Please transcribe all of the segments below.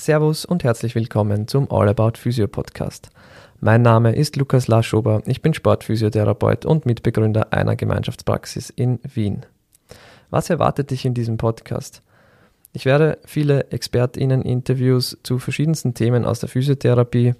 Servus und herzlich willkommen zum All About Physio Podcast. Mein Name ist Lukas Laschober, ich bin Sportphysiotherapeut und Mitbegründer einer Gemeinschaftspraxis in Wien. Was erwartet dich in diesem Podcast? Ich werde viele ExpertInnen-Interviews zu verschiedensten Themen aus der Physiotherapie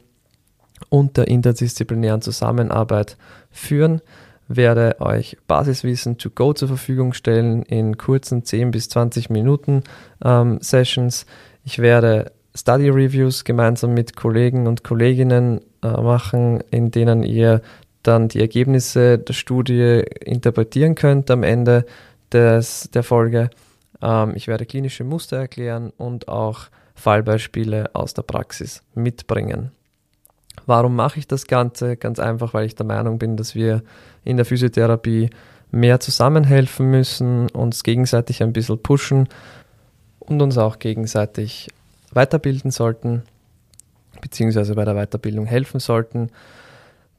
und der interdisziplinären Zusammenarbeit führen, werde euch Basiswissen to go zur Verfügung stellen in kurzen 10 bis 20 Minuten ähm, Sessions. Ich werde Study Reviews gemeinsam mit Kollegen und Kolleginnen äh, machen, in denen ihr dann die Ergebnisse der Studie interpretieren könnt am Ende des, der Folge. Ähm, ich werde klinische Muster erklären und auch Fallbeispiele aus der Praxis mitbringen. Warum mache ich das Ganze? Ganz einfach, weil ich der Meinung bin, dass wir in der Physiotherapie mehr zusammenhelfen müssen, uns gegenseitig ein bisschen pushen und uns auch gegenseitig weiterbilden sollten, beziehungsweise bei der Weiterbildung helfen sollten.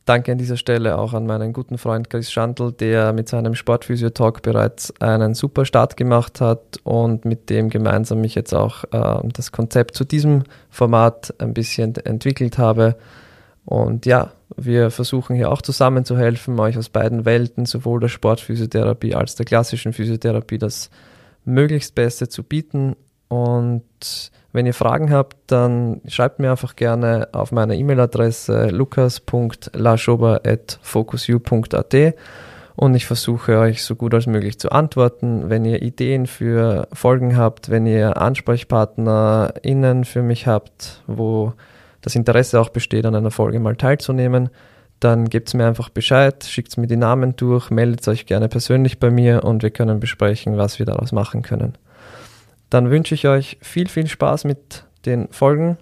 Danke an dieser Stelle auch an meinen guten Freund Chris Schandl, der mit seinem Sportphysio-Talk bereits einen super Start gemacht hat und mit dem gemeinsam ich jetzt auch äh, das Konzept zu diesem Format ein bisschen entwickelt habe. Und ja, wir versuchen hier auch zusammen zu helfen, euch aus beiden Welten, sowohl der Sportphysiotherapie als der klassischen Physiotherapie, das möglichst Beste zu bieten. Und wenn ihr Fragen habt, dann schreibt mir einfach gerne auf meiner E-Mail-Adresse lukas.laschober.focusu.at und ich versuche euch so gut als möglich zu antworten. Wenn ihr Ideen für Folgen habt, wenn ihr AnsprechpartnerInnen für mich habt, wo das Interesse auch besteht, an einer Folge mal teilzunehmen, dann gebt mir einfach Bescheid, schickt mir die Namen durch, meldet euch gerne persönlich bei mir und wir können besprechen, was wir daraus machen können. Dann wünsche ich euch viel, viel Spaß mit den Folgen.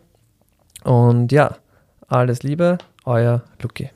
Und ja, alles Liebe, euer Luki.